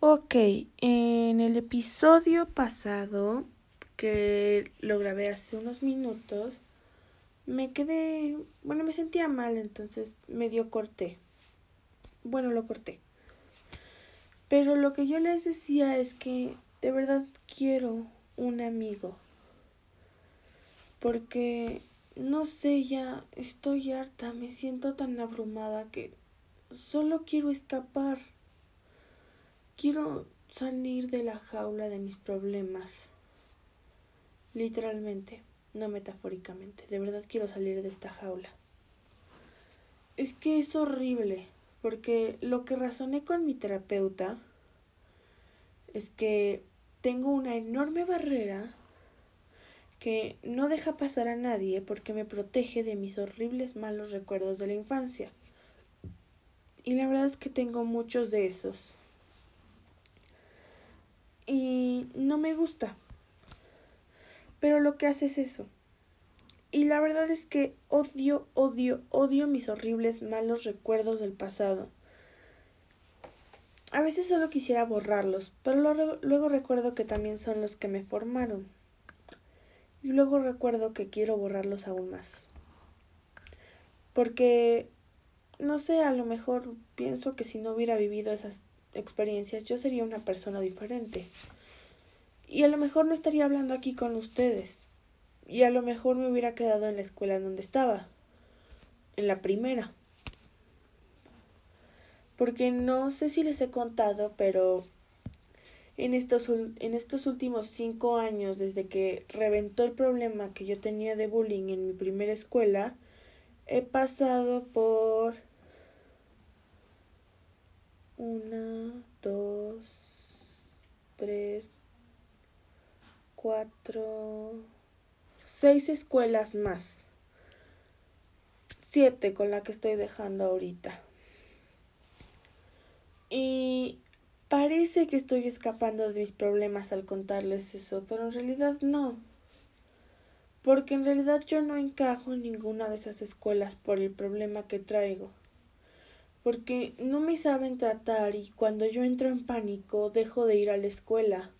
Ok, en el episodio pasado, que lo grabé hace unos minutos, me quedé, bueno, me sentía mal, entonces medio corté. Bueno, lo corté. Pero lo que yo les decía es que de verdad quiero un amigo. Porque, no sé, ya estoy harta, me siento tan abrumada que solo quiero escapar. Quiero salir de la jaula de mis problemas. Literalmente, no metafóricamente. De verdad quiero salir de esta jaula. Es que es horrible, porque lo que razoné con mi terapeuta es que tengo una enorme barrera que no deja pasar a nadie porque me protege de mis horribles malos recuerdos de la infancia. Y la verdad es que tengo muchos de esos y no me gusta. Pero lo que hace es eso. Y la verdad es que odio, odio, odio mis horribles malos recuerdos del pasado. A veces solo quisiera borrarlos, pero luego, luego, recuerdo que también son los que me formaron. Y luego recuerdo que quiero borrarlos aún más. Porque, no sé, a lo mejor pienso que si no hubiera vivido esas experiencias, yo sería una persona diferente. Y a lo mejor no estaría hablando aquí con ustedes. Y a lo mejor me hubiera quedado en la escuela en donde estaba. En la primera. Porque no sé si les he contado, pero en estos, en estos últimos cinco años, desde que reventó el problema que yo tenía de bullying en mi primera escuela, he pasado por una, tres, cuatro, seis escuelas más. Siete con la que estoy dejando ahorita. Y parece que estoy escapando de mis problemas al contarles eso, pero en realidad no. Porque en realidad yo no encajo en ninguna de esas escuelas por el problema que traigo porque no me saben tratar y cuando yo entro en pánico dejo de ir a la escuela.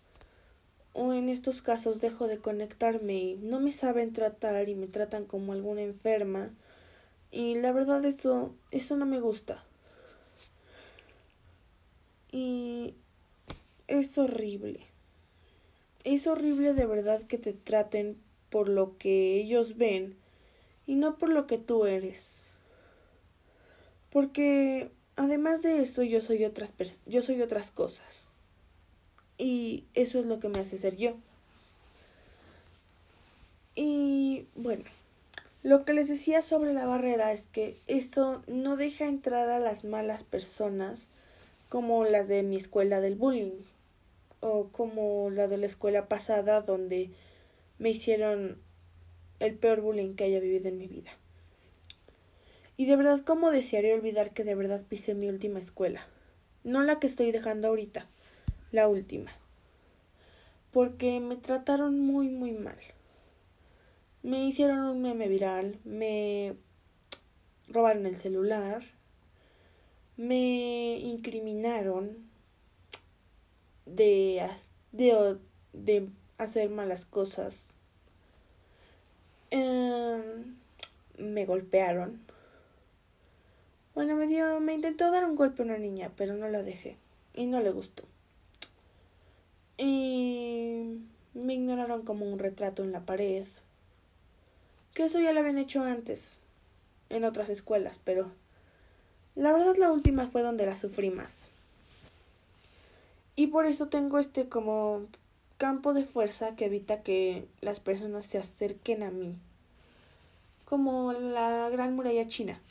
O en estos casos dejo de conectarme y no me saben tratar y me tratan como alguna enferma. Y la verdad eso, eso no me gusta. Y es horrible. Es horrible de verdad que te traten por lo que ellos ven y no por lo que tú eres. Porque además de eso yo soy otras yo soy otras cosas. Y eso es lo que me hace ser yo. Y bueno, lo que les decía sobre la barrera es que esto no deja entrar a las malas personas como las de mi escuela del bullying o como la de la escuela pasada donde me hicieron el peor bullying que haya vivido en mi vida. Y de verdad, ¿cómo desearía olvidar que de verdad pisé mi última escuela? No la que estoy dejando ahorita, la última. Porque me trataron muy, muy mal. Me hicieron un meme viral, me robaron el celular, me incriminaron de, de, de hacer malas cosas. Em, me golpearon bueno, me dio, me intentó dar un golpe a una niña, pero no la dejé. Y no le gustó. Y me ignoraron como un retrato en la pared. Que eso ya lo habían hecho antes. En otras escuelas, pero la verdad la última fue donde la sufrí más. Y por eso tengo este como campo de fuerza que evita que las personas se acerquen a mí. Como la gran muralla china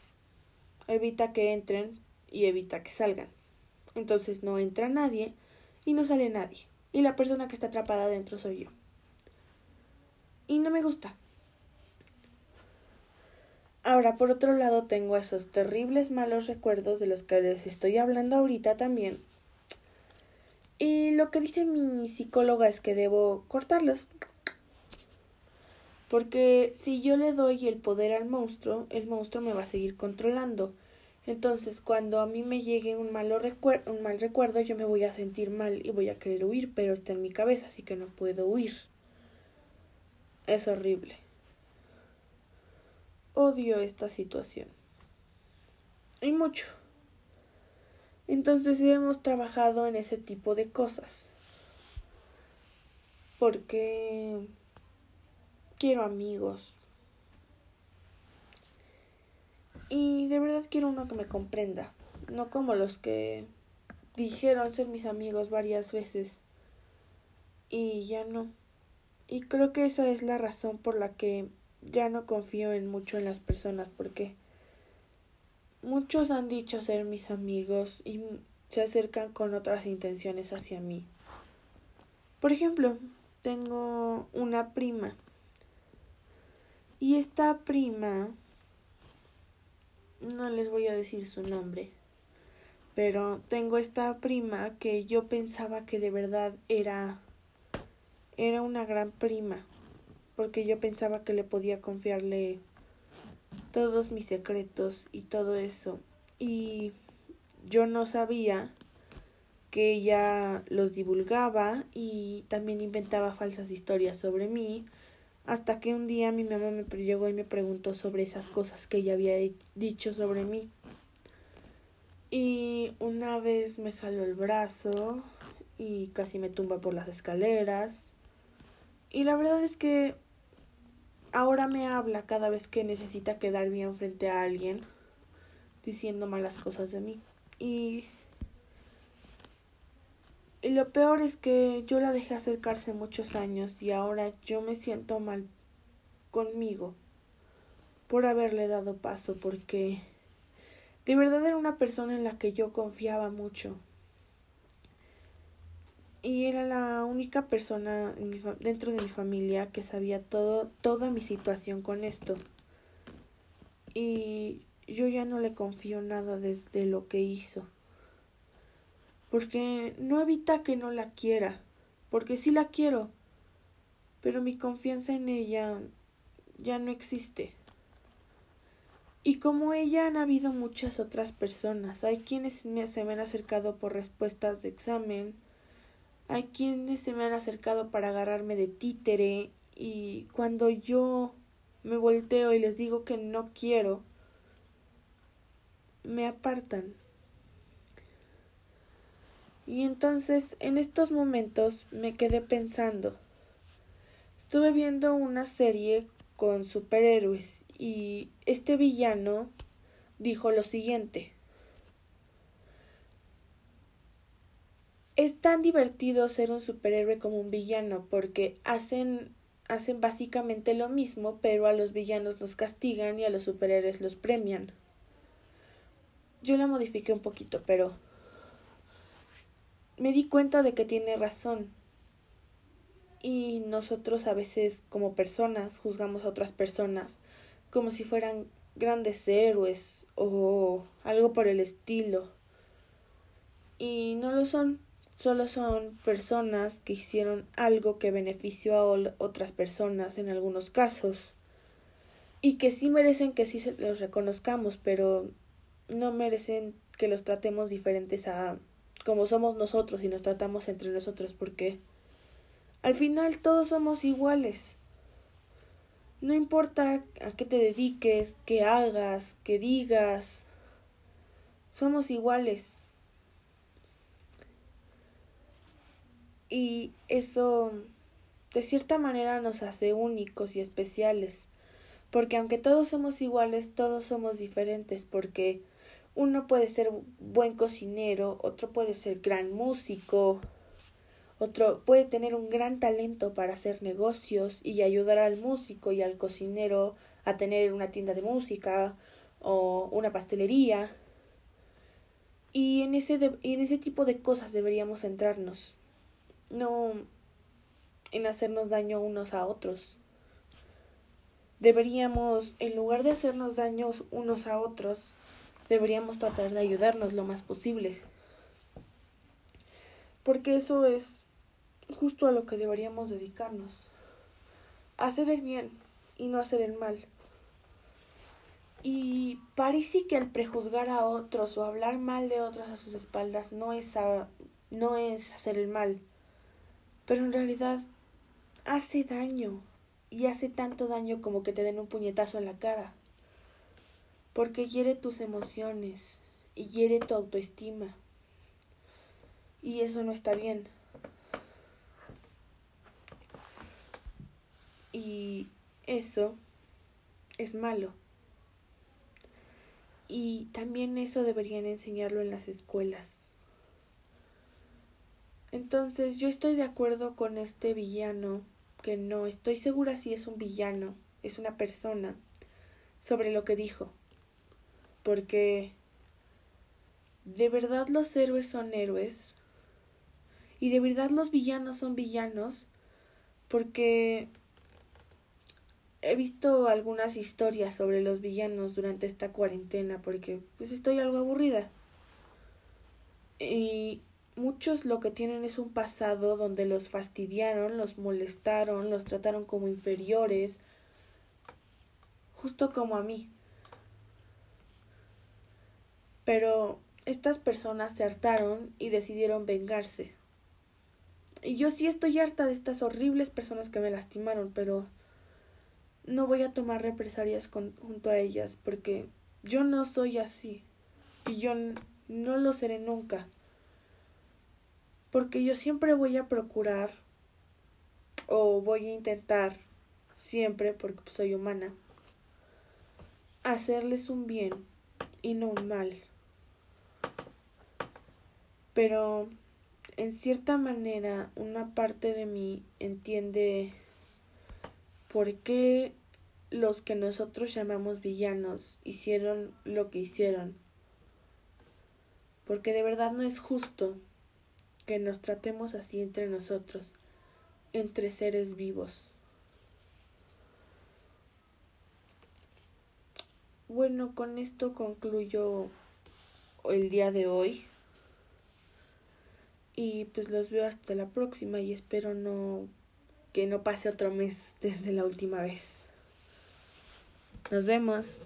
evita que entren y evita que salgan. Entonces no entra nadie y no sale nadie. Y la persona que está atrapada adentro soy yo. Y no me gusta. Ahora, por otro lado, tengo esos terribles malos recuerdos de los que les estoy hablando ahorita también. Y lo que dice mi psicóloga es que debo cortarlos. Porque si yo le doy el poder al monstruo, el monstruo me va a seguir controlando. Entonces, cuando a mí me llegue un, malo un mal recuerdo, yo me voy a sentir mal y voy a querer huir, pero está en mi cabeza, así que no puedo huir. Es horrible. Odio esta situación. Y mucho. Entonces hemos trabajado en ese tipo de cosas. Porque quiero amigos. Y de verdad quiero uno que me comprenda. No como los que dijeron ser mis amigos varias veces. Y ya no. Y creo que esa es la razón por la que ya no confío en mucho en las personas. Porque Muchos han dicho ser mis amigos y se acercan con otras intenciones hacia mí. Por ejemplo, tengo una prima. Y esta prima, no les voy a decir su nombre, pero tengo esta prima que yo pensaba que de verdad era era una gran prima, porque yo pensaba que le podía confiarle todos mis secretos y todo eso. Y yo no sabía que ella los divulgaba y también inventaba falsas historias sobre mí, hasta que un día mi mamá me llegó y me preguntó sobre esas cosas que ella había dicho sobre mí. Y una vez me jaló el brazo y casi me tumba por las escaleras. Y la verdad es que ahora me habla cada vez que necesita quedar bien frente a alguien diciendo malas cosas de mí. Y, y lo peor es que yo la dejé acercarse muchos años y ahora yo me siento mal conmigo por haberle dado paso porque de verdad era una persona en la que yo confiaba mucho y era la única persona dentro de mi familia que sabía todo, toda mi situación con esto. Y yo ya no le confío nada desde lo que hizo. Porque no evita que no la quiera, porque sí la quiero, pero mi confianza en ella ya no existe. Y como ella han habido muchas otras personas, hay quienes se me han acercado por respuestas de examen, hay quienes se me han acercado para agarrarme de títere y cuando yo me volteo y les digo que no quiero, me apartan. Y entonces en estos momentos me quedé pensando. Estuve viendo una serie con superhéroes y este villano dijo lo siguiente. es tan divertido ser un superhéroe como un villano porque hacen hacen básicamente lo mismo, pero a los villanos los castigan y a los superhéroes los premian. Yo la modifiqué un poquito, pero me di cuenta de que tiene razón. Y nosotros a veces como personas juzgamos a otras personas como si fueran grandes héroes o algo por el estilo. Y no lo son solo son personas que hicieron algo que benefició a otras personas en algunos casos y que sí merecen que sí los reconozcamos, pero no merecen que los tratemos diferentes a como somos nosotros y nos tratamos entre nosotros porque al final todos somos iguales. No importa a qué te dediques, qué hagas, qué digas, somos iguales. y eso de cierta manera nos hace únicos y especiales, porque aunque todos somos iguales, todos somos diferentes, porque uno puede ser buen cocinero, otro puede ser gran músico, otro puede tener un gran talento para hacer negocios y ayudar al músico y al cocinero a tener una tienda de música o una pastelería. Y en ese, en ese tipo de cosas deberíamos centrarnos no en hacernos daño unos a otros. Deberíamos, en lugar de hacernos daños unos a otros, deberíamos tratar de ayudarnos lo más posible. Porque eso es justo a lo que deberíamos dedicarnos. Hacer el bien y no hacer el mal. Y parece que al prejuzgar a otros o hablar mal de otros a sus espaldas no es, no es hacer el mal, pero en realidad hace daño y hace tanto daño como que te den un puñetazo en la cara, porque hiere tus emociones y hiere tu autoestima y eso no está bien. Y eso es malo. Y también eso deberían enseñarlo en las escuelas. Entonces yo estoy de acuerdo con este villano, que no estoy segura si es un villano, es una persona, sobre lo que dijo. Porque de verdad los héroes son héroes y de verdad los villanos son villanos porque he visto algunas historias sobre los villanos durante esta cuarentena porque pues estoy algo aburrida. Y muchos lo que tienen es un pasado donde los fastidiaron, los molestaron, los trataron como inferiores, justo como a mí. Pero estas personas se hartaron y decidieron vengarse. Y yo sí estoy harta de estas horribles personas que me lastimaron, pero no voy a tomar represalias junto a ellas porque yo no soy así y yo no lo seré nunca. Porque yo siempre voy a procurar o voy a intentar siempre, porque soy humana, hacerles un bien y no un mal. Pero en cierta manera una parte de mí entiende por qué los que nosotros llamamos villanos hicieron lo que hicieron. Porque de verdad no es justo que nos tratemos así entre nosotros, entre seres vivos. Bueno, con esto concluyo el día de hoy. Y pues los veo hasta la próxima y espero no que no pase otro mes desde la última vez. Nos vemos.